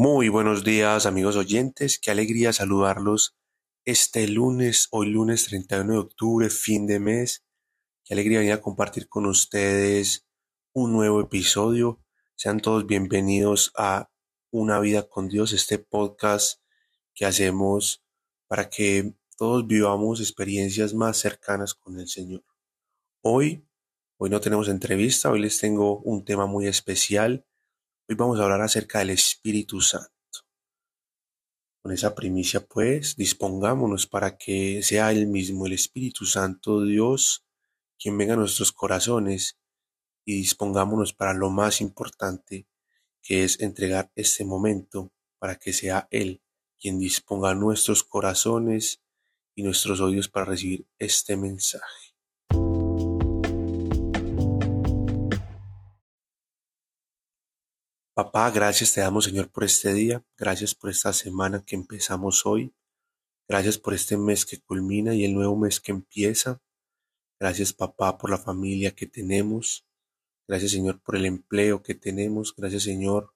Muy buenos días amigos oyentes, qué alegría saludarlos este lunes, hoy lunes 31 de octubre, fin de mes. Qué alegría venir a compartir con ustedes un nuevo episodio. Sean todos bienvenidos a Una vida con Dios, este podcast que hacemos para que todos vivamos experiencias más cercanas con el Señor. Hoy, hoy no tenemos entrevista, hoy les tengo un tema muy especial Hoy vamos a hablar acerca del Espíritu Santo. Con esa primicia, pues, dispongámonos para que sea Él mismo, el Espíritu Santo Dios, quien venga a nuestros corazones y dispongámonos para lo más importante, que es entregar este momento para que sea Él quien disponga nuestros corazones y nuestros oídos para recibir este mensaje. Papá, gracias te damos Señor por este día, gracias por esta semana que empezamos hoy, gracias por este mes que culmina y el nuevo mes que empieza, gracias papá por la familia que tenemos, gracias Señor por el empleo que tenemos, gracias Señor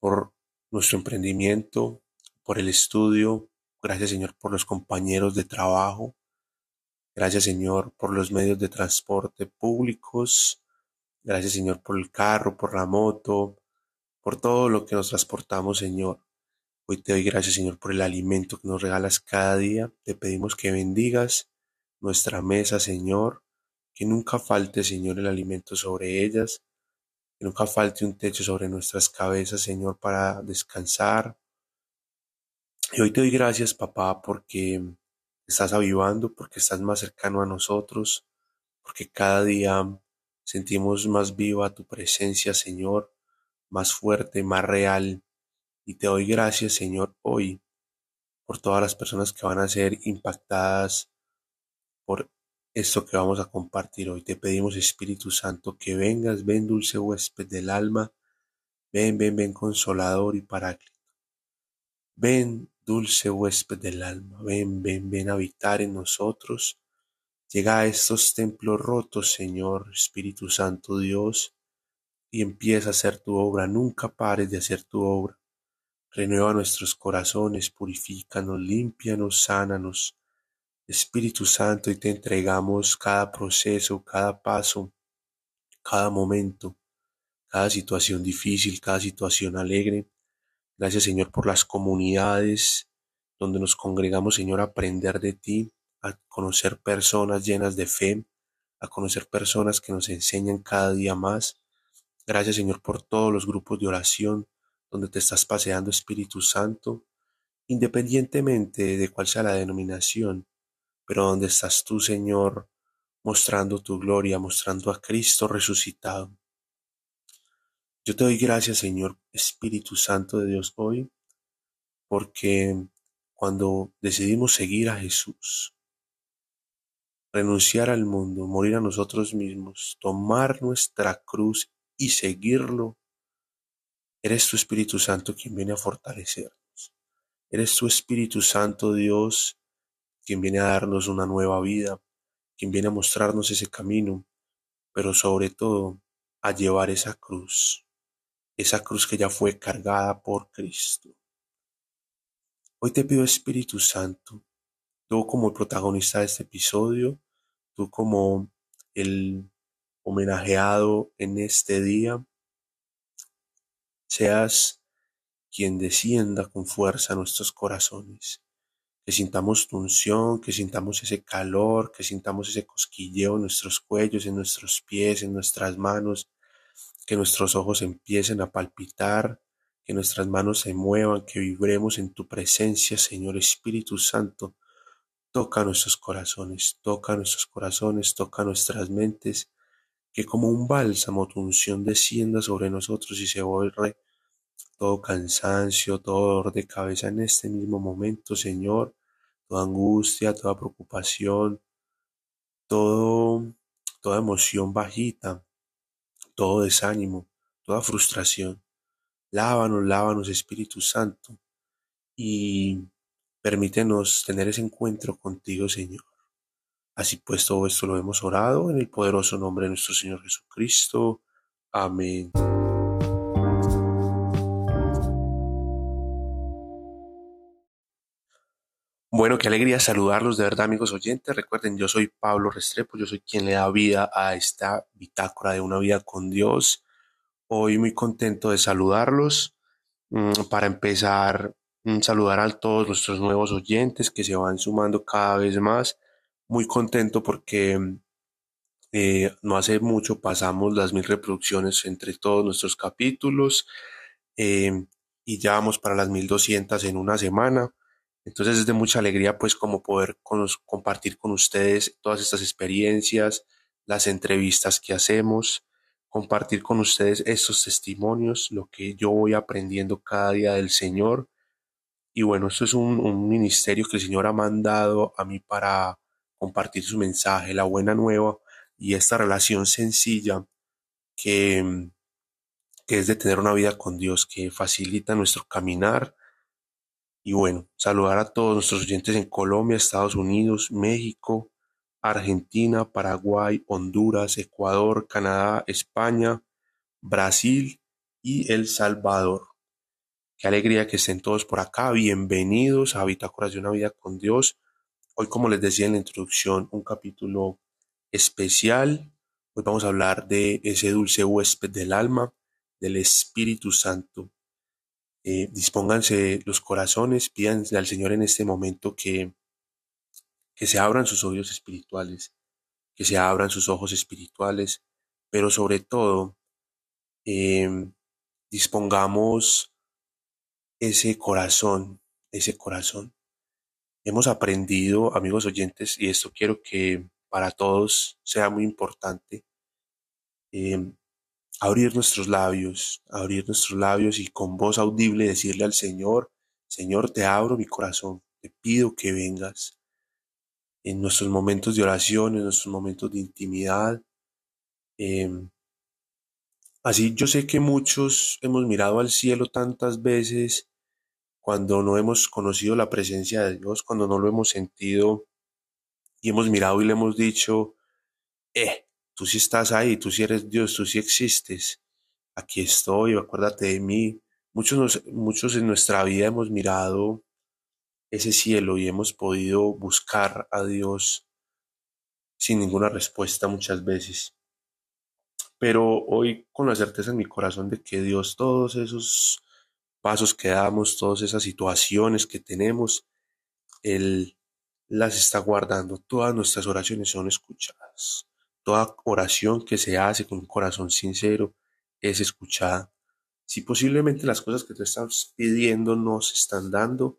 por nuestro emprendimiento, por el estudio, gracias Señor por los compañeros de trabajo, gracias Señor por los medios de transporte públicos, gracias Señor por el carro, por la moto, por todo lo que nos transportamos, Señor. Hoy te doy gracias, Señor, por el alimento que nos regalas cada día. Te pedimos que bendigas nuestra mesa, Señor, que nunca falte, Señor, el alimento sobre ellas, que nunca falte un techo sobre nuestras cabezas, Señor, para descansar. Y hoy te doy gracias, papá, porque estás avivando, porque estás más cercano a nosotros, porque cada día sentimos más viva tu presencia, Señor más fuerte, más real. Y te doy gracias, Señor, hoy por todas las personas que van a ser impactadas por esto que vamos a compartir hoy. Te pedimos, Espíritu Santo, que vengas, ven dulce huésped del alma, ven, ven, ven consolador y paráclito. Ven, dulce huésped del alma, ven, ven, ven a habitar en nosotros. Llega a estos templos rotos, Señor, Espíritu Santo Dios, y empieza a hacer tu obra, nunca pares de hacer tu obra. Renueva nuestros corazones, purifícanos, límpianos, sánanos. Espíritu Santo, y te entregamos cada proceso, cada paso, cada momento, cada situación difícil, cada situación alegre. Gracias Señor por las comunidades donde nos congregamos, Señor, a aprender de ti, a conocer personas llenas de fe, a conocer personas que nos enseñan cada día más. Gracias Señor por todos los grupos de oración donde te estás paseando Espíritu Santo, independientemente de cuál sea la denominación, pero donde estás tú Señor mostrando tu gloria, mostrando a Cristo resucitado. Yo te doy gracias Señor Espíritu Santo de Dios hoy, porque cuando decidimos seguir a Jesús, renunciar al mundo, morir a nosotros mismos, tomar nuestra cruz y seguirlo, eres tu Espíritu Santo quien viene a fortalecernos. Eres tu Espíritu Santo Dios quien viene a darnos una nueva vida, quien viene a mostrarnos ese camino, pero sobre todo a llevar esa cruz, esa cruz que ya fue cargada por Cristo. Hoy te pido Espíritu Santo, tú como el protagonista de este episodio, tú como el homenajeado en este día, seas quien descienda con fuerza a nuestros corazones, que sintamos tu unción, que sintamos ese calor, que sintamos ese cosquilleo en nuestros cuellos, en nuestros pies, en nuestras manos, que nuestros ojos empiecen a palpitar, que nuestras manos se muevan, que vibremos en tu presencia, Señor Espíritu Santo. Toca nuestros corazones, toca nuestros corazones, toca nuestras mentes, que como un bálsamo tu unción descienda sobre nosotros y se borre todo cansancio, todo dolor de cabeza en este mismo momento, Señor, toda angustia, toda preocupación, todo, toda emoción bajita, todo desánimo, toda frustración. Lávanos, lávanos, Espíritu Santo, y permítenos tener ese encuentro contigo, Señor. Así pues, todo esto lo hemos orado en el poderoso nombre de nuestro Señor Jesucristo. Amén. Bueno, qué alegría saludarlos de verdad, amigos oyentes. Recuerden, yo soy Pablo Restrepo, yo soy quien le da vida a esta bitácora de una vida con Dios. Hoy muy contento de saludarlos. Mm, para empezar, mm, saludar a todos nuestros nuevos oyentes que se van sumando cada vez más muy contento porque eh, no hace mucho pasamos las mil reproducciones entre todos nuestros capítulos eh, y ya vamos para las mil doscientas en una semana. Entonces es de mucha alegría pues como poder compartir con ustedes todas estas experiencias, las entrevistas que hacemos, compartir con ustedes estos testimonios, lo que yo voy aprendiendo cada día del Señor. Y bueno, esto es un ministerio que el Señor ha mandado a mí para compartir su mensaje, la buena nueva y esta relación sencilla que, que es de tener una vida con Dios, que facilita nuestro caminar y bueno, saludar a todos nuestros oyentes en Colombia, Estados Unidos, México, Argentina, Paraguay, Honduras, Ecuador, Canadá, España, Brasil y El Salvador. Qué alegría que estén todos por acá. Bienvenidos a Bitácoras de una vida con Dios. Hoy, como les decía en la introducción, un capítulo especial. Hoy vamos a hablar de ese dulce huésped del alma, del Espíritu Santo. Eh, dispónganse los corazones, pídanle al Señor en este momento que, que se abran sus oídos espirituales, que se abran sus ojos espirituales, pero sobre todo em, dispongamos ese corazón, ese corazón. Hemos aprendido, amigos oyentes, y esto quiero que para todos sea muy importante, em, abrir nuestros labios, abrir nuestros labios y con voz audible decirle al Señor, Señor, te abro mi corazón, te pido que vengas en nuestros momentos de oración, en nuestros momentos de intimidad. Em, así yo sé que muchos hemos mirado al cielo tantas veces cuando no hemos conocido la presencia de Dios, cuando no lo hemos sentido y hemos mirado y le hemos dicho, eh, Tú sí estás ahí, tú sí eres Dios, tú sí existes. Aquí estoy, acuérdate de mí. Muchos, muchos en nuestra vida hemos mirado ese cielo y hemos podido buscar a Dios sin ninguna respuesta muchas veces. Pero hoy con la certeza en mi corazón de que Dios todos esos pasos que damos, todas esas situaciones que tenemos, Él las está guardando. Todas nuestras oraciones son escuchadas. Toda oración que se hace con un corazón sincero es escuchada. Si posiblemente las cosas que te estás pidiendo no se están dando,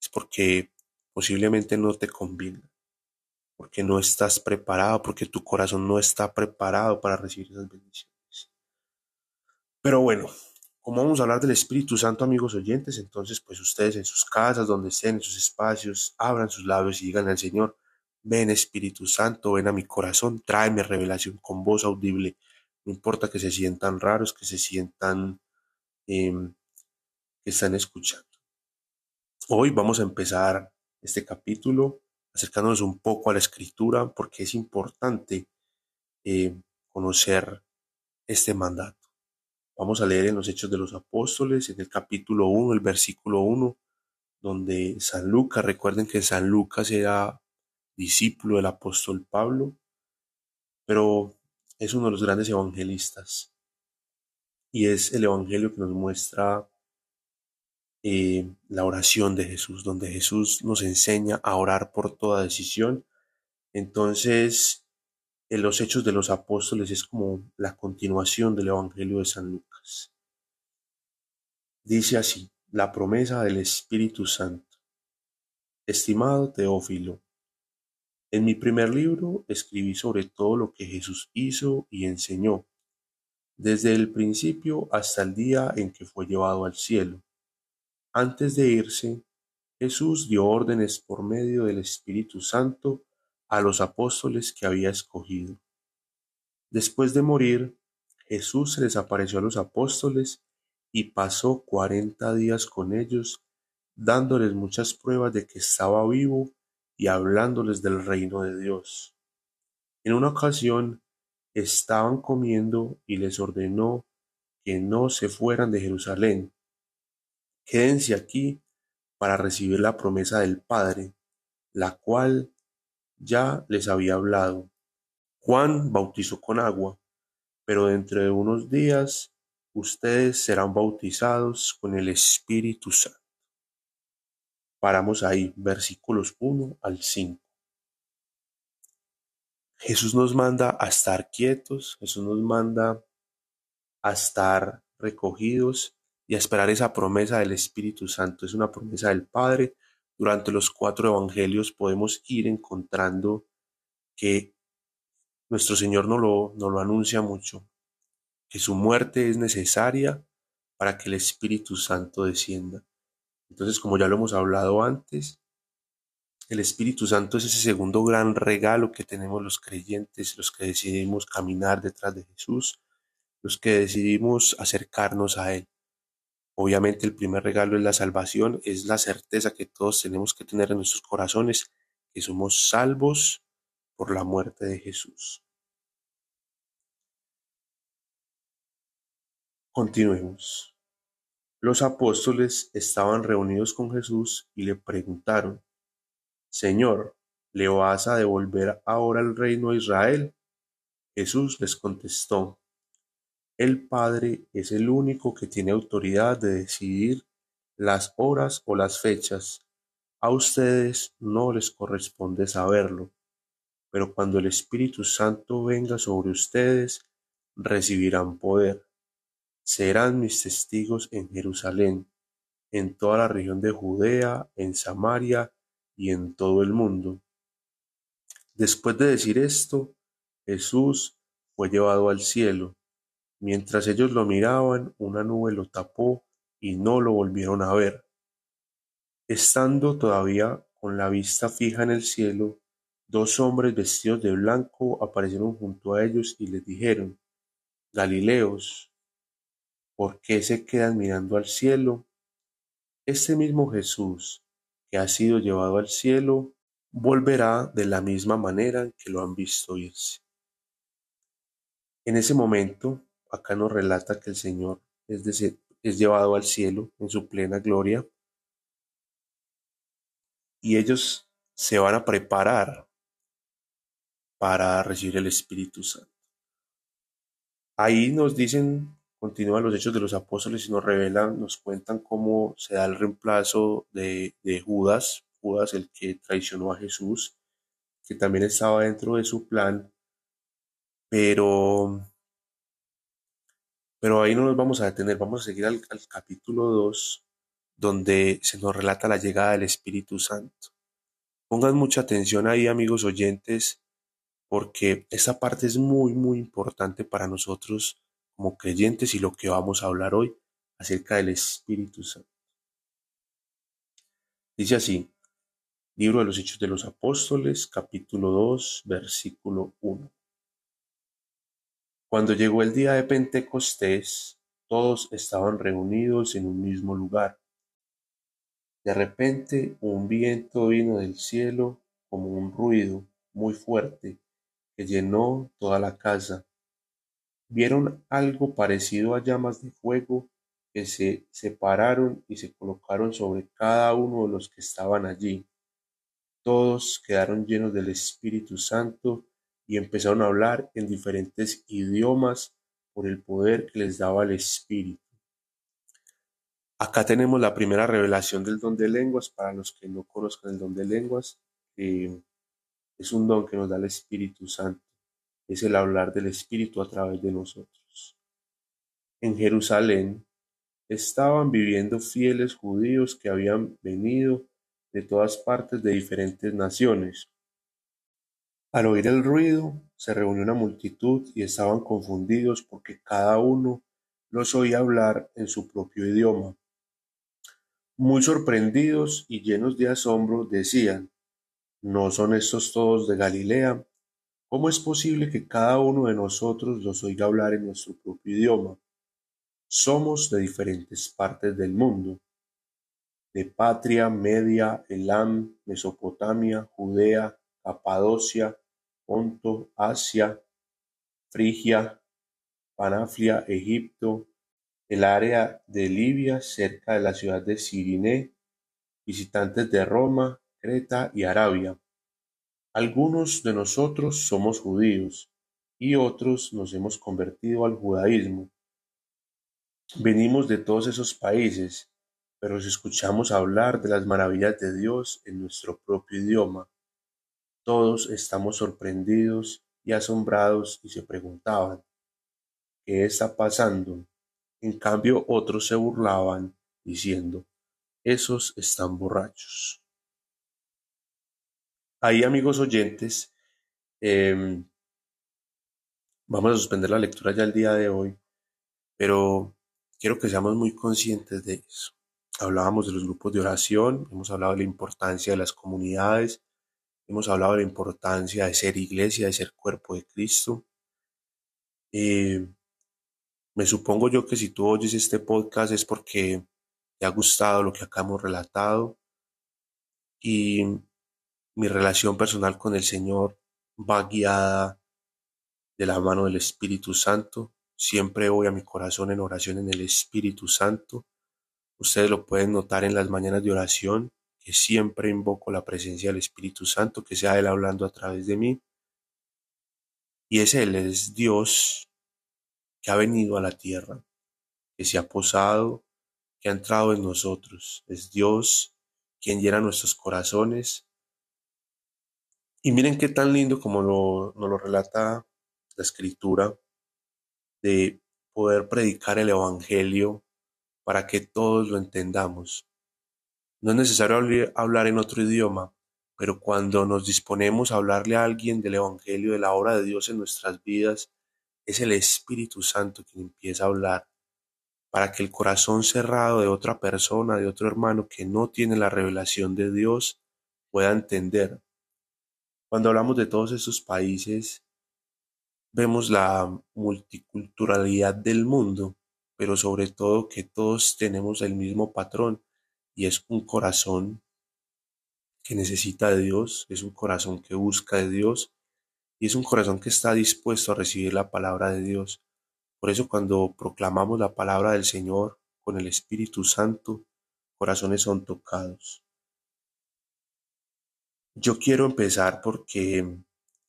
es porque posiblemente no te conviene, porque no estás preparado, porque tu corazón no está preparado para recibir esas bendiciones. Pero bueno, como vamos a hablar del Espíritu Santo, amigos oyentes, entonces pues ustedes en sus casas, donde estén, en sus espacios, abran sus labios y digan al Señor, Ven Espíritu Santo, ven a mi corazón, tráeme revelación con voz audible. No importa que se sientan raros, que se sientan em, que están escuchando. Hoy vamos a empezar este capítulo acercándonos un poco a la escritura porque es importante em, conocer este mandato. Vamos a leer en los Hechos de los Apóstoles, en el capítulo 1, el versículo 1, donde San Lucas, recuerden que San Lucas era discípulo del apóstol Pablo, pero es uno de los grandes evangelistas. Y es el evangelio que nos muestra eh, la oración de Jesús, donde Jesús nos enseña a orar por toda decisión. Entonces, en los hechos de los apóstoles es como la continuación del evangelio de San Lucas. Dice así, la promesa del Espíritu Santo. Estimado Teófilo, en mi primer libro escribí sobre todo lo que Jesús hizo y enseñó, desde el principio hasta el día en que fue llevado al cielo. Antes de irse, Jesús dio órdenes por medio del Espíritu Santo a los apóstoles que había escogido. Después de morir, Jesús se les apareció a los apóstoles y pasó cuarenta días con ellos, dándoles muchas pruebas de que estaba vivo y hablándoles del reino de Dios. En una ocasión estaban comiendo y les ordenó que no se fueran de Jerusalén. Quédense aquí para recibir la promesa del Padre, la cual ya les había hablado. Juan bautizó con agua, pero dentro de unos días ustedes serán bautizados con el Espíritu Santo. Paramos ahí, versículos 1 al 5. Jesús nos manda a estar quietos, Jesús nos manda a estar recogidos y a esperar esa promesa del Espíritu Santo. Es una promesa del Padre. Durante los cuatro evangelios podemos ir encontrando que nuestro Señor no lo, lo anuncia mucho, que su muerte es necesaria para que el Espíritu Santo descienda. Entonces, como ya lo hemos hablado antes, el Espíritu Santo es ese segundo gran regalo que tenemos los creyentes, los que decidimos caminar detrás de Jesús, los que decidimos acercarnos a Él. Obviamente el primer regalo es la salvación, es la certeza que todos tenemos que tener en nuestros corazones, que somos salvos por la muerte de Jesús. Continuemos. Los apóstoles estaban reunidos con Jesús y le preguntaron, Señor, ¿le vas a devolver ahora el reino a Israel? Jesús les contestó, El Padre es el único que tiene autoridad de decidir las horas o las fechas. A ustedes no les corresponde saberlo, pero cuando el Espíritu Santo venga sobre ustedes, recibirán poder serán mis testigos en Jerusalén, en toda la región de Judea, en Samaria y en todo el mundo. Después de decir esto, Jesús fue llevado al cielo. Mientras ellos lo miraban, una nube lo tapó y no lo volvieron a ver. Estando todavía con la vista fija en el cielo, dos hombres vestidos de blanco aparecieron junto a ellos y les dijeron, Galileos, ¿Por qué se quedan mirando al cielo? Este mismo Jesús que ha sido llevado al cielo volverá de la misma manera que lo han visto irse. En ese momento, acá nos relata que el Señor es, es llevado al cielo en su plena gloria y ellos se van a preparar para recibir el Espíritu Santo. Ahí nos dicen Continúan los hechos de los apóstoles y nos revelan, nos cuentan cómo se da el reemplazo de, Judas, Judas el que traicionó a Jesús, que también estaba dentro de su plan, pero, pero ahí no nos vamos a detener, vamos a seguir al, capítulo 2, donde se nos relata la llegada del Espíritu Santo. Pongan mucha atención ahí, amigos oyentes, porque esta parte es muy, muy importante para nosotros como creyentes y lo que vamos a hablar hoy acerca del Espíritu Santo. Dice así, Libro de los Hechos de los Apóstoles, capítulo 2, versículo 1. Cuando llegó el día de Pentecostés, todos estaban reunidos en un mismo lugar. De repente un viento vino del cielo como un ruido muy fuerte que llenó toda la casa vieron algo parecido a llamas de fuego que se separaron y se colocaron sobre cada uno de los que estaban allí. Todos quedaron llenos del Espíritu Santo y empezaron a hablar en diferentes idiomas por el poder que les daba el Espíritu. Acá tenemos la primera revelación del don de lenguas. Para los que no conozcan el don de lenguas, eh, es un don que nos da el Espíritu Santo es el hablar del Espíritu a través de nosotros. En Jerusalén estaban viviendo fieles judíos que habían venido de todas partes de diferentes naciones. Al oír el ruido, se reunió una multitud y estaban confundidos porque cada uno los oía hablar en su propio idioma. Muy sorprendidos y llenos de asombro decían, ¿no son estos todos de Galilea? ¿Cómo es posible que cada uno de nosotros los oiga hablar en nuestro propio idioma? Somos de diferentes partes del mundo, de Patria, Media, Elam, Mesopotamia, Judea, Capadocia, Ponto, Asia, Frigia, Panaflia, Egipto, el área de Libia cerca de la ciudad de Sirine, visitantes de Roma Creta y Arabia. Algunos de nosotros somos judíos y otros nos hemos convertido al judaísmo. Venimos de todos esos países, pero si escuchamos hablar de las maravillas de Dios en nuestro propio idioma, todos estamos sorprendidos y asombrados y se preguntaban, ¿qué está pasando? En cambio otros se burlaban, diciendo, esos están borrachos. Ahí, amigos oyentes, em, vamos a suspender la lectura ya el día de hoy, pero quiero que seamos muy conscientes de eso. Hablábamos de los grupos de oración, hemos hablado de la importancia de las comunidades, hemos hablado de la importancia de ser iglesia, de ser cuerpo de Cristo. Eh, me supongo yo que si tú oyes este podcast es porque te ha gustado lo que acá hemos relatado y mi relación personal con el Señor va guiada de la mano del Espíritu Santo. Siempre voy a mi corazón en oración en el Espíritu Santo. Ustedes lo pueden notar en las mañanas de oración, que siempre invoco la presencia del Espíritu Santo, que sea Él hablando a través de mí. Y es Él, es Dios que ha venido a la tierra, que se ha posado, que ha entrado en nosotros. Es Dios quien llena nuestros corazones. Y miren qué tan lindo como lo, nos lo relata la escritura, de poder predicar el Evangelio para que todos lo entendamos. No es necesario hablar en otro idioma, pero cuando nos disponemos a hablarle a alguien del Evangelio, de la obra de Dios en nuestras vidas, es el Espíritu Santo quien empieza a hablar para que el corazón cerrado de otra persona, de otro hermano que no tiene la revelación de Dios, pueda entender. Cuando hablamos de todos esos países, vemos la multiculturalidad del mundo, pero sobre todo que todos tenemos el mismo patrón y es un corazón que necesita de Dios, es un corazón que busca de Dios y es un corazón que está dispuesto a recibir la palabra de Dios. Por eso cuando proclamamos la palabra del Señor con el Espíritu Santo, corazones son tocados. Yo quiero empezar porque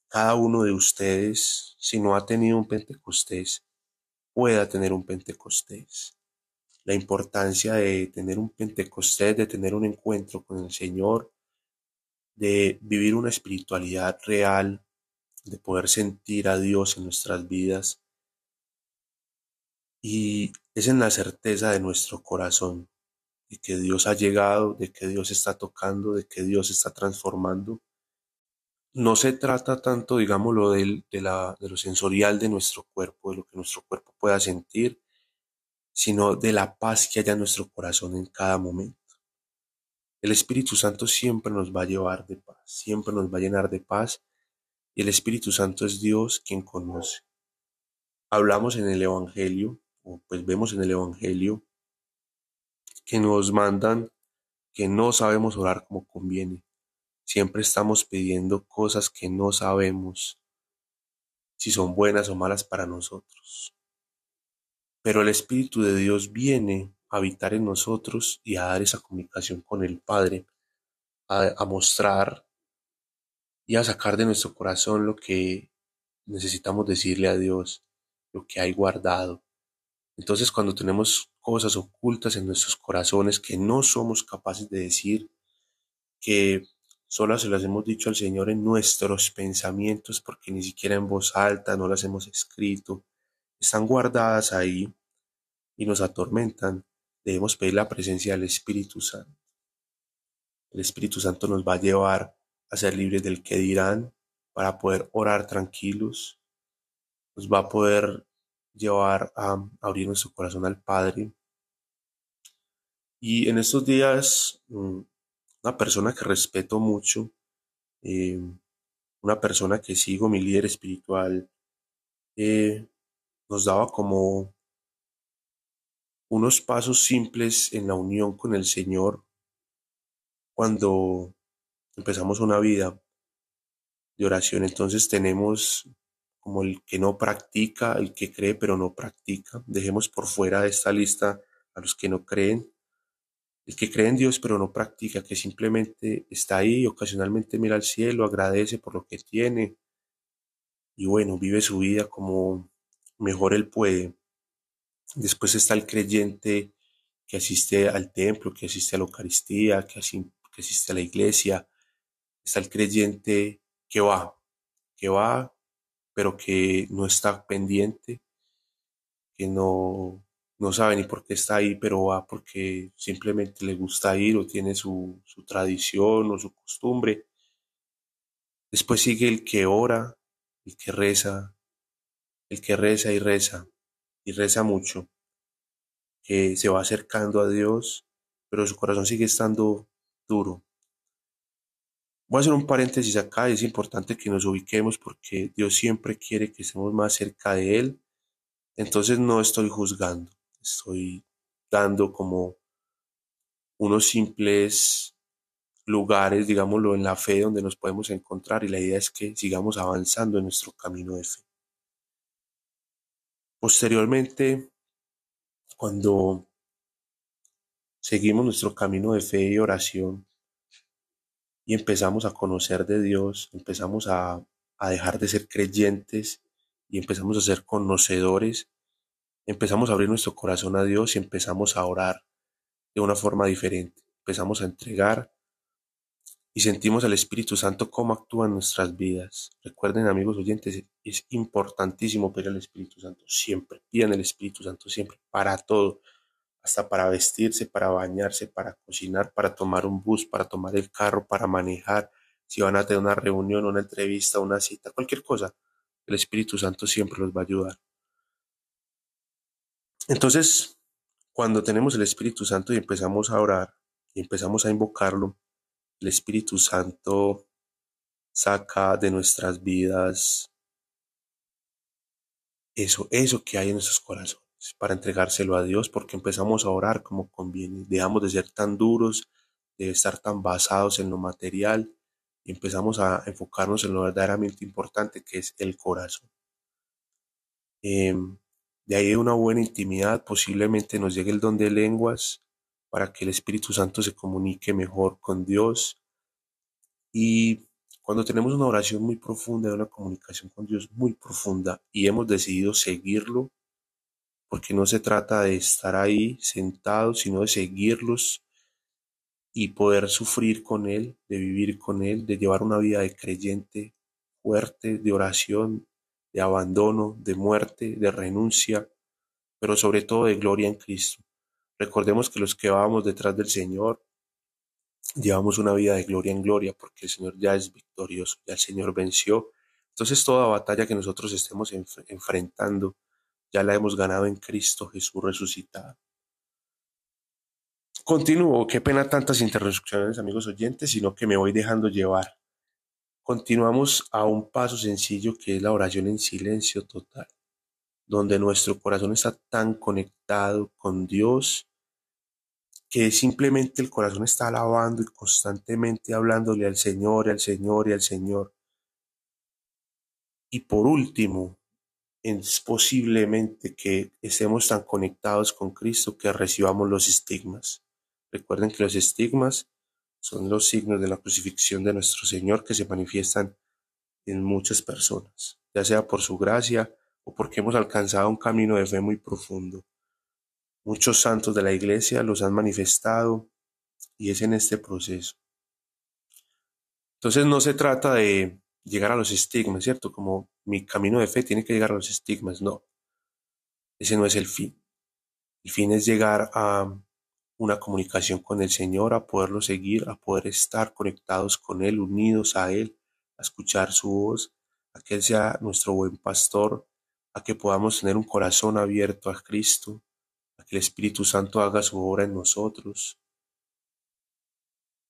cada uno de ustedes, si no ha tenido un Pentecostés, pueda tener un Pentecostés. La importancia de tener un Pentecostés, de tener un encuentro con el Señor, de vivir una espiritualidad real, de poder sentir a Dios en nuestras vidas. Y es en la certeza de nuestro corazón, de que Dios ha llegado, de que Dios está tocando, de que Dios está transformando. No se trata tanto, digámoslo, de, de, la, de lo sensorial de nuestro cuerpo, de lo que nuestro cuerpo pueda sentir, sino de la paz que haya en nuestro corazón en cada momento. El Espíritu Santo siempre nos va a llevar de paz, siempre nos va a llenar de paz y el Espíritu Santo es Dios quien conoce. Hablamos en el Evangelio, o pues vemos en el Evangelio, que nos mandan que no sabemos orar como conviene. Siempre estamos pidiendo cosas que no sabemos si son buenas o malas para nosotros. Pero el Espíritu de Dios viene a habitar en nosotros y a dar esa comunicación con el Padre, a, mostrar y a sacar de nuestro corazón lo que necesitamos decirle a Dios, lo que hay guardado. Entonces cuando tenemos cosas ocultas en nuestros corazones que no somos capaces de decir, que solo se las hemos dicho al Señor en nuestros pensamientos, porque ni siquiera en voz alta no las hemos escrito, están guardadas ahí y nos atormentan, debemos pedir la presencia del Espíritu Santo. El Espíritu Santo nos va a llevar a ser libres del que dirán, para poder orar tranquilos, nos va a poder llevar a abrir nuestro corazón al Padre. Y en estos días, mm, una persona que respeto mucho, eh, una persona que sigo, mi líder espiritual, eh, nos daba como unos pasos simples en la unión con el Señor cuando empezamos una vida de oración, entonces tenemos como el que no practica, el que cree pero no practica. Dejemos por fuera de esta lista a los que no creen. El que cree en Dios pero no practica, que simplemente está ahí, ocasionalmente mira al cielo, agradece por lo que tiene y bueno, vive su vida como mejor él puede. Después está el creyente que asiste al templo, que asiste a la Eucaristía, que, asiste a la iglesia. Está el creyente que va, que va, pero que no está pendiente, que no, no sabe ni por qué está ahí, pero va porque simplemente le gusta ir o tiene su, su tradición o su costumbre. Después sigue el que ora, el que reza, el que reza y reza, y reza mucho, que se va acercando a Dios, pero su corazón sigue estando duro. Voy a hacer un paréntesis acá, es importante que nos ubiquemos porque Dios siempre quiere que estemos más cerca de Él, entonces no estoy juzgando, estoy dando como unos simples lugares, digámoslo, en la fe donde nos podemos encontrar y la idea es que sigamos avanzando en nuestro camino de fe. Posteriormente, cuando seguimos nuestro camino de fe y oración y empezamos a conocer de Dios, empezamos a, a dejar de ser creyentes y empezamos a ser conocedores, empezamos a abrir nuestro corazón a Dios y empezamos a orar de una forma diferente. Empezamos a entregar y sentimos al Espíritu Santo cómo actúa en nuestras vidas. Recuerden, amigos oyentes, es importantísimo pedir al Espíritu Santo siempre. Pidan el Espíritu Santo siempre, para todo, hasta para vestirse, para bañarse, para cocinar, para tomar un bus, para tomar el carro, para manejar, si van a tener una reunión, una entrevista, una cita, cualquier cosa. El Espíritu Santo siempre los va a ayudar. Entonces, cuando tenemos el Espíritu Santo y empezamos a orar y empezamos a invocarlo, el Espíritu Santo saca de nuestras vidas eso, eso que hay en nuestros corazones para entregárselo a Dios porque empezamos a orar como conviene. Dejamos de ser tan duros, de estar tan basados en lo material y empezamos a enfocarnos en lo verdaderamente importante que es el corazón. Em, de ahí una buena intimidad, posiblemente nos llegue el don de lenguas, para que el Espíritu Santo se comunique mejor con Dios. Y cuando tenemos una oración muy profunda, una comunicación con Dios muy profunda y hemos decidido seguirlo, porque no se trata de estar ahí sentados, sino de seguirlos y poder sufrir con Él, de vivir con Él, de llevar una vida de creyente fuerte, de oración, de abandono, de muerte, de renuncia, pero sobre todo de gloria en Cristo. Recordemos que los que vamos detrás del Señor llevamos una vida de gloria en gloria porque el Señor ya es victorioso, ya el Señor venció. Entonces toda batalla que nosotros estemos enfrentando ya la hemos ganado en Cristo Jesús resucitado. Continúo, qué pena tantas interrupciones amigos oyentes, sino que me voy dejando llevar. Continuamos a un paso sencillo que es la oración en silencio total donde nuestro corazón está tan conectado con Dios que simplemente el corazón está alabando y constantemente hablándole al Señor, al Señor y al Señor. Y por último, es posiblemente que estemos tan conectados con Cristo que recibamos los estigmas. Recuerden que los estigmas son los signos de la crucifixión de nuestro Señor que se manifiestan en muchas personas, ya sea por su gracia o porque hemos alcanzado un camino de fe muy profundo. Muchos santos de la iglesia los han manifestado y es en este proceso. Entonces no se trata de llegar a los estigmas, ¿cierto? Como mi camino de fe tiene que llegar a los estigmas, no. Ese no es el fin. El fin es llegar a una comunicación con el Señor, a poderlo seguir, a poder estar conectados con Él, unidos a Él, a escuchar su voz, a que Él sea nuestro buen pastor, a que podamos tener un corazón abierto a Cristo, que el Espíritu Santo haga su obra en nosotros.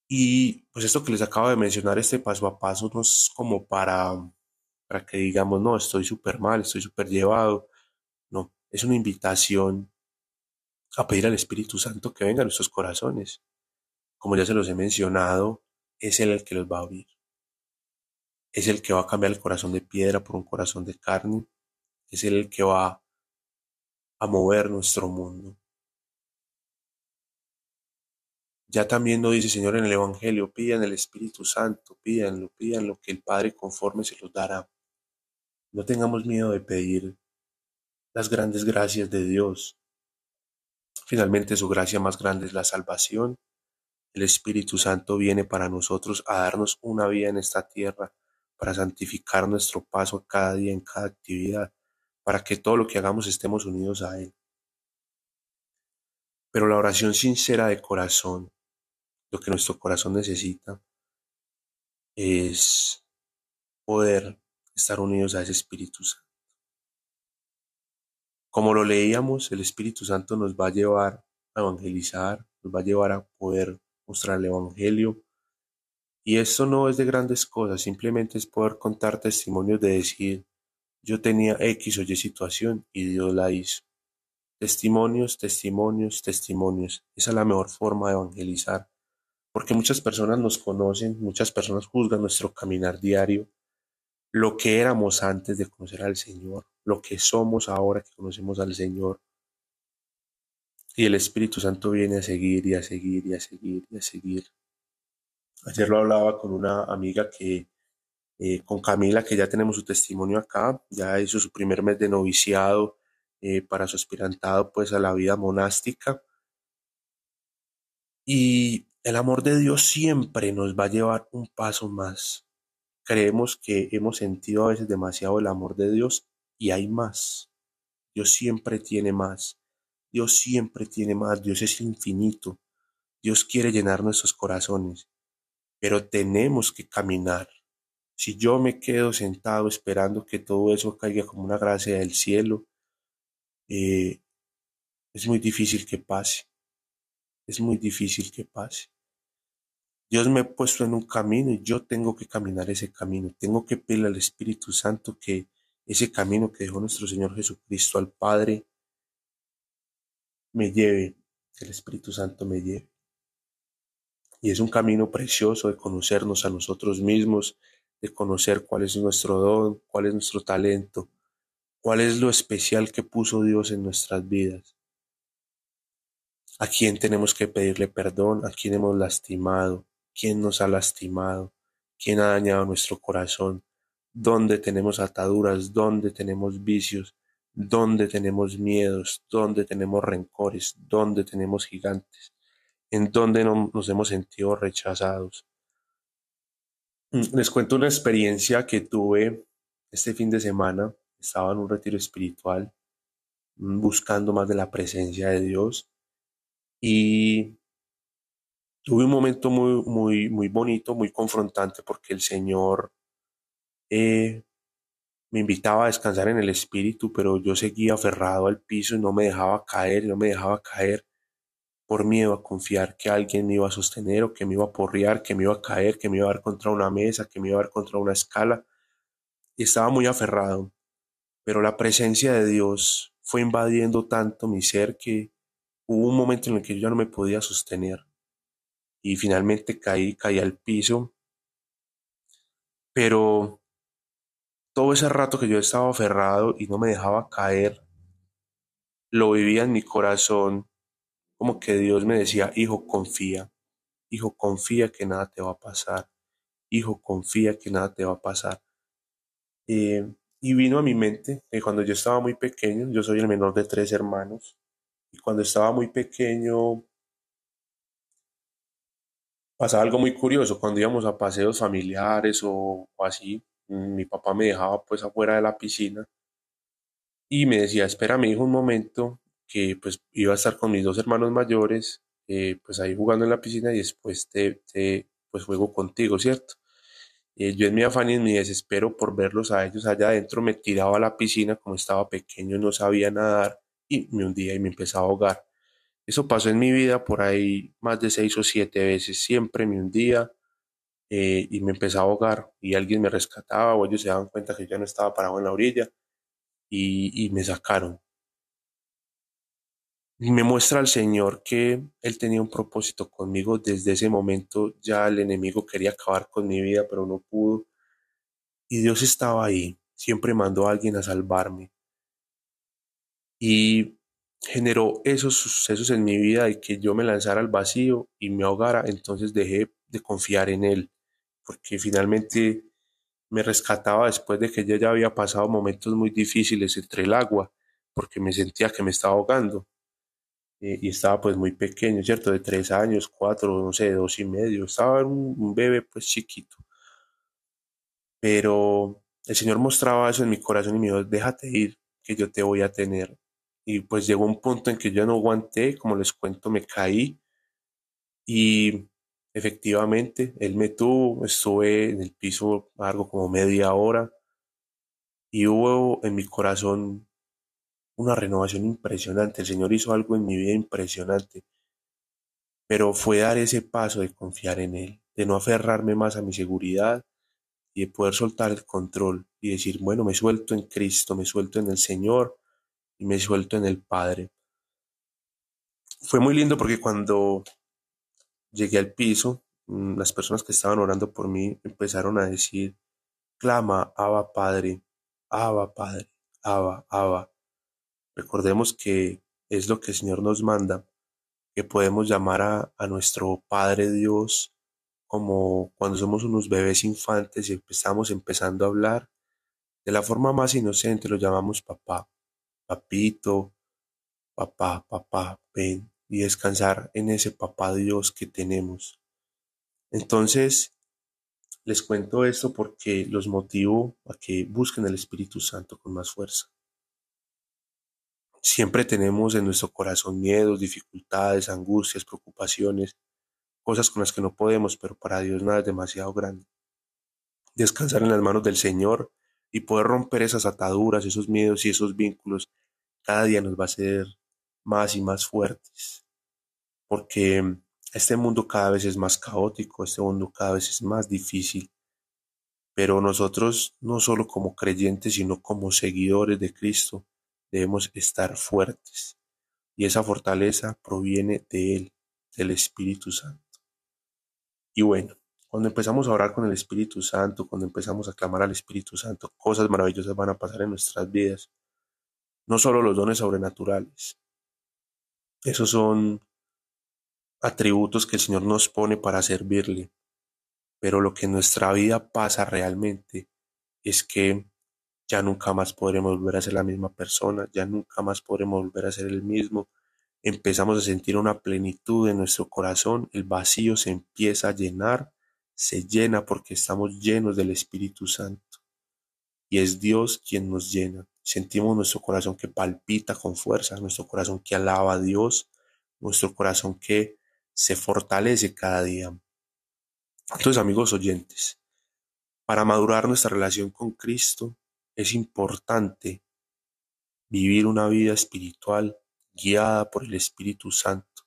Y pues esto que les acabo de mencionar, este paso a paso, no es como para, para que digamos, no, estoy súper mal, estoy súper llevado. No, es una invitación a pedir al Espíritu Santo que venga a nuestros corazones. Como ya se los he mencionado, es Él el que los va a abrir. Es el que va a cambiar el corazón de piedra por un corazón de carne es el que va a mover nuestro mundo. Ya también lo dice Señor en el Evangelio, pidan el Espíritu Santo, pídanlo, pídanlo, que el Padre conforme se los dará. No tengamos miedo de pedir las grandes gracias de Dios. Finalmente su gracia más grande es la salvación. El Espíritu Santo viene para nosotros a darnos una vida en esta tierra, para santificar nuestro paso cada día en cada actividad, para que todo lo que hagamos estemos unidos a Él. Pero la oración sincera de corazón, lo que nuestro corazón necesita, es poder estar unidos a ese Espíritu Santo. Como lo leíamos, el Espíritu Santo nos va a llevar a evangelizar, nos va a llevar a poder mostrar el Evangelio. Y esto no es de grandes cosas, simplemente es poder contar testimonios de decir, yo tenía X o Y situación y Dios la hizo. Testimonios, testimonios, testimonios. Esa es la mejor forma de evangelizar. Porque muchas personas nos conocen, muchas personas juzgan nuestro caminar diario, lo que éramos antes de conocer al Señor, lo que somos ahora que conocemos al Señor. Y el Espíritu Santo viene a seguir y a seguir y a seguir y a seguir. Ayer lo hablaba con una amiga que, eh, con Camila, que ya tenemos su testimonio acá, ya hizo su primer mes de noviciado eh, para su aspirantado pues a la vida monástica. Y el amor de Dios siempre nos va a llevar un paso más. Creemos que hemos sentido a veces demasiado el amor de Dios y hay más. Dios siempre tiene más. Dios siempre tiene más. Dios es infinito. Dios quiere llenar nuestros corazones. Pero tenemos que caminar. Si yo me quedo sentado esperando que todo eso caiga como una gracia del cielo, eh, es muy difícil que pase. Es muy difícil que pase. Dios me ha puesto en un camino y yo tengo que caminar ese camino. Tengo que pedirle al Espíritu Santo que ese camino que dejó nuestro Señor Jesucristo al Padre me lleve, que el Espíritu Santo me lleve. Y es un camino precioso de conocernos a nosotros mismos, de conocer cuál es nuestro don, cuál es nuestro talento, cuál es lo especial que puso Dios en nuestras vidas. A quién tenemos que pedirle perdón, a quién hemos lastimado, quién nos ha lastimado, quién ha dañado nuestro corazón, dónde tenemos ataduras, dónde tenemos vicios, dónde tenemos miedos, dónde tenemos rencores, dónde tenemos gigantes, en dónde nos hemos sentido rechazados. Mm, les cuento una experiencia que tuve este fin de semana. Estaba en un retiro espiritual mm, buscando más de la presencia de Dios y tuve un momento muy, muy, muy bonito, muy confrontante porque el Señor eh, me invitaba a descansar en el espíritu, pero yo seguía aferrado al piso y no me dejaba caer, no me dejaba caer por miedo a confiar que alguien me iba a sostener o que me iba a porrear, que me iba a caer, que me iba a dar contra una mesa, que me iba a dar contra una escala. Y estaba muy aferrado, pero la presencia de Dios fue invadiendo tanto mi ser que hubo un momento en el que yo ya no me podía sostener. Y finalmente caí, caí al piso. Pero todo ese rato que yo estaba aferrado y no me dejaba caer, lo vivía en mi corazón como que Dios me decía, hijo, confía, hijo, confía que nada te va a pasar, hijo, confía que nada te va a pasar. Eh, y vino a mi mente que cuando yo estaba muy pequeño, yo soy el menor de tres hermanos, y cuando estaba muy pequeño pasaba algo muy curioso, cuando íbamos a paseos familiares o así, mi papá me dejaba pues afuera de la piscina y me decía, espera mi hijo un momento, que pues iba a estar con mis dos hermanos mayores, eh, pues ahí jugando en la piscina y después te, te pues juego contigo, ¿cierto? Eh, yo en mi afán y en mi desespero por verlos a ellos allá adentro me tiraba a la piscina como estaba pequeño, no sabía nadar y me hundía y me empezaba a ahogar. Eso pasó en mi vida por ahí más de seis o siete veces, siempre me hundía, eh, y me empezaba a ahogar y alguien me rescataba o ellos se daban cuenta que ya no estaba parado en la orilla y, y me sacaron. Y me muestra al Señor que Él tenía un propósito conmigo. Desde ese momento ya el enemigo quería acabar con mi vida, pero no pudo. Y Dios estaba ahí. Siempre mandó a alguien a salvarme. Y generó esos sucesos en mi vida de que yo me lanzara al vacío y me ahogara, entonces dejé de confiar en él, porque finalmente me rescataba después de que yo ya había pasado momentos muy difíciles entre el agua, porque me sentía que me estaba ahogando. Eh, y estaba pues muy pequeño, ¿cierto? De tres años, cuatro, no sé, dos y medio. Estaba un, un bebé pues chiquito. Pero el Señor mostraba eso en mi corazón y me dijo, déjate ir, que yo te voy a tener. Y pues llegó un punto en que yo no aguanté, como les cuento, me caí y efectivamente él me tuvo, estuve en el piso algo como media hora y hubo en mi corazón una renovación impresionante. El Señor hizo algo en mi vida impresionante, pero fue dar ese paso de confiar en Él, de no aferrarme más a mi seguridad y de poder soltar el control y decir, bueno, me suelto en Cristo, me suelto en el Señor y me suelto en el Padre. Fue muy lindo porque cuando llegué al piso, mm, las personas que estaban orando por mí empezaron a decir, clama, Abba Padre, Abba Padre, Abba, Abba. Recordemos que es lo que el Señor nos manda, que podemos llamar a, a nuestro Padre Dios como cuando somos unos bebés infantes y empezamos empezando a hablar, de la forma más inocente lo llamamos papá, papito, papá, papá, ven y descansar en ese papá Dios que tenemos. Entonces, les cuento esto porque los motivo a que busquen el Espíritu Santo con más fuerza. Siempre tenemos en nuestro corazón miedos, dificultades, angustias, preocupaciones, cosas con las que no podemos, pero para Dios nada es demasiado grande. Descansar en las manos del Señor y poder romper esas ataduras, esos miedos y esos vínculos, cada día nos va a hacer más y más fuertes. Porque este mundo cada vez es más caótico, este mundo cada vez es más difícil. Pero nosotros, no solo como creyentes, sino como seguidores de Cristo, debemos estar fuertes. Y esa fortaleza proviene de Él, del Espíritu Santo. Y bueno, cuando empezamos a orar con el Espíritu Santo, cuando empezamos a clamar al Espíritu Santo, cosas maravillosas van a pasar en nuestras vidas. No solo los dones sobrenaturales. Esos son atributos que el Señor nos pone para servirle. Pero lo que en nuestra vida pasa realmente es que ya nunca más podremos volver a ser la misma persona, ya nunca más podremos volver a ser el mismo, empezamos a sentir una plenitud en nuestro corazón, el vacío se empieza a llenar, se llena porque estamos llenos del Espíritu Santo. Y es Dios quien nos llena. Sentimos nuestro corazón que palpita con fuerza, nuestro corazón que alaba a Dios, nuestro corazón que se fortalece cada día. Entonces, amigos oyentes, para madurar nuestra relación con Cristo es importante vivir una vida espiritual guiada por el Espíritu Santo.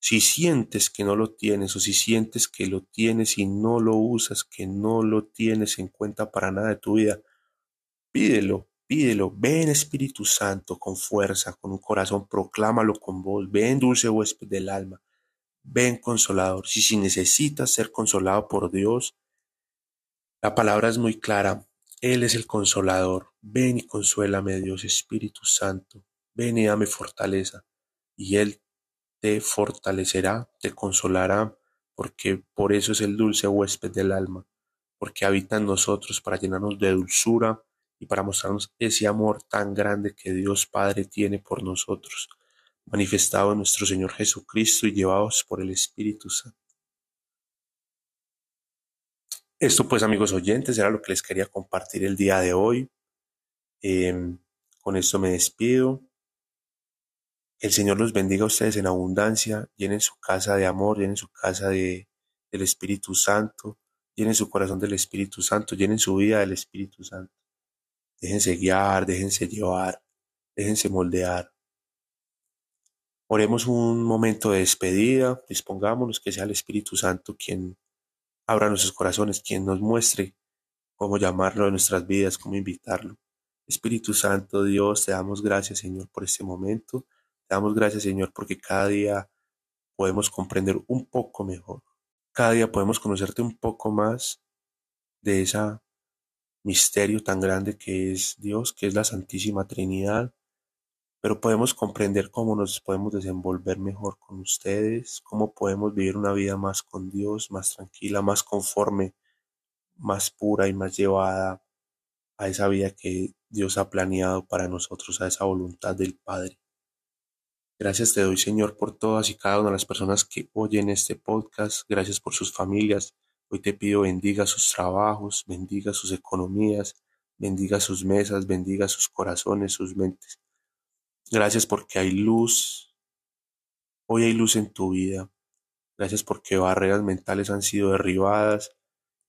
Si sientes que no lo tienes o si sientes que lo tienes y no lo usas, que no lo tienes en cuenta para nada de tu vida, pídelo, pídelo. Ven Espíritu Santo con fuerza, con un corazón, proclámalo con voz. Ven dulce huésped del alma. Ven consolador. Si, si necesitas ser consolado por Dios, la palabra es muy clara. Él es el consolador. Ven y consuélame, Dios Espíritu Santo. Ven y dame fortaleza, y Él te fortalecerá, te consolará, porque por eso es el dulce huésped del alma, porque habita en nosotros para llenarnos de dulzura y para mostrarnos ese amor tan grande que Dios Padre tiene por nosotros, manifestado en nuestro Señor Jesucristo y llevados por el Espíritu Santo. Esto pues amigos oyentes era lo que les quería compartir el día de hoy. Em, con esto me despido. El Señor los bendiga a ustedes en abundancia, llenen su casa de amor, llenen su casa de, del Espíritu Santo, llenen su corazón del Espíritu Santo, llenen su vida del Espíritu Santo. Déjense guiar, déjense llevar, déjense moldear. Oremos un momento de despedida, dispongámonos que sea el Espíritu Santo quien abra nuestros corazones, quien nos muestre cómo llamarlo en nuestras vidas, cómo invitarlo. Espíritu Santo, Dios, te damos gracias, Señor, por este momento. Te damos gracias, Señor, porque cada día podemos comprender un poco mejor. Cada día podemos conocerte un poco más de ese misterio tan grande que es Dios, que es la Santísima Trinidad, pero podemos comprender cómo nos podemos desenvolver mejor con ustedes, cómo podemos vivir una vida más con Dios, más tranquila, más conforme, más pura y más llevada a esa vida que Dios ha planeado para nosotros, a esa voluntad del Padre. Gracias te doy, Señor, por todas y cada una de las personas que oyen este podcast. Gracias por sus familias. Hoy te pido bendiga sus trabajos, bendiga sus economías, bendiga sus mesas, bendiga sus corazones, sus mentes. Gracias porque hay luz. Hoy hay luz en tu vida. Gracias porque barreras mentales han sido derribadas.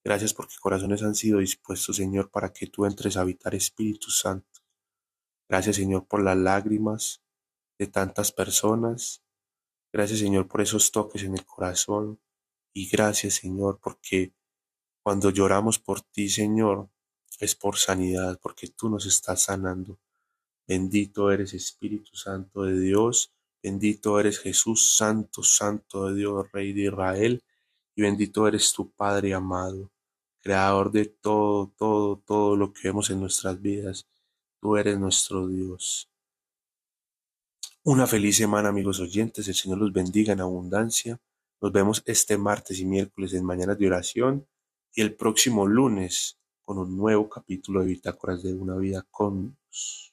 Gracias porque corazones han sido dispuestos, Señor, para que tú entres a habitar Espíritu Santo. Gracias, Señor, por las lágrimas de tantas personas. Gracias, Señor, por esos toques en el corazón. Y gracias, Señor, porque cuando lloramos por ti, Señor, es por sanidad, porque tú nos estás sanando. Bendito eres Espíritu Santo de Dios, bendito eres Jesús Santo, Santo de Dios, Rey de Israel, y bendito eres tu Padre amado, Creador de todo, todo, todo lo que vemos en nuestras vidas. Tú eres nuestro Dios. Una feliz semana, amigos oyentes. El Señor los bendiga en abundancia. Nos vemos este martes y miércoles en Mañanas de Oración y el próximo lunes con un nuevo capítulo de Bitácoras de una vida con Dios.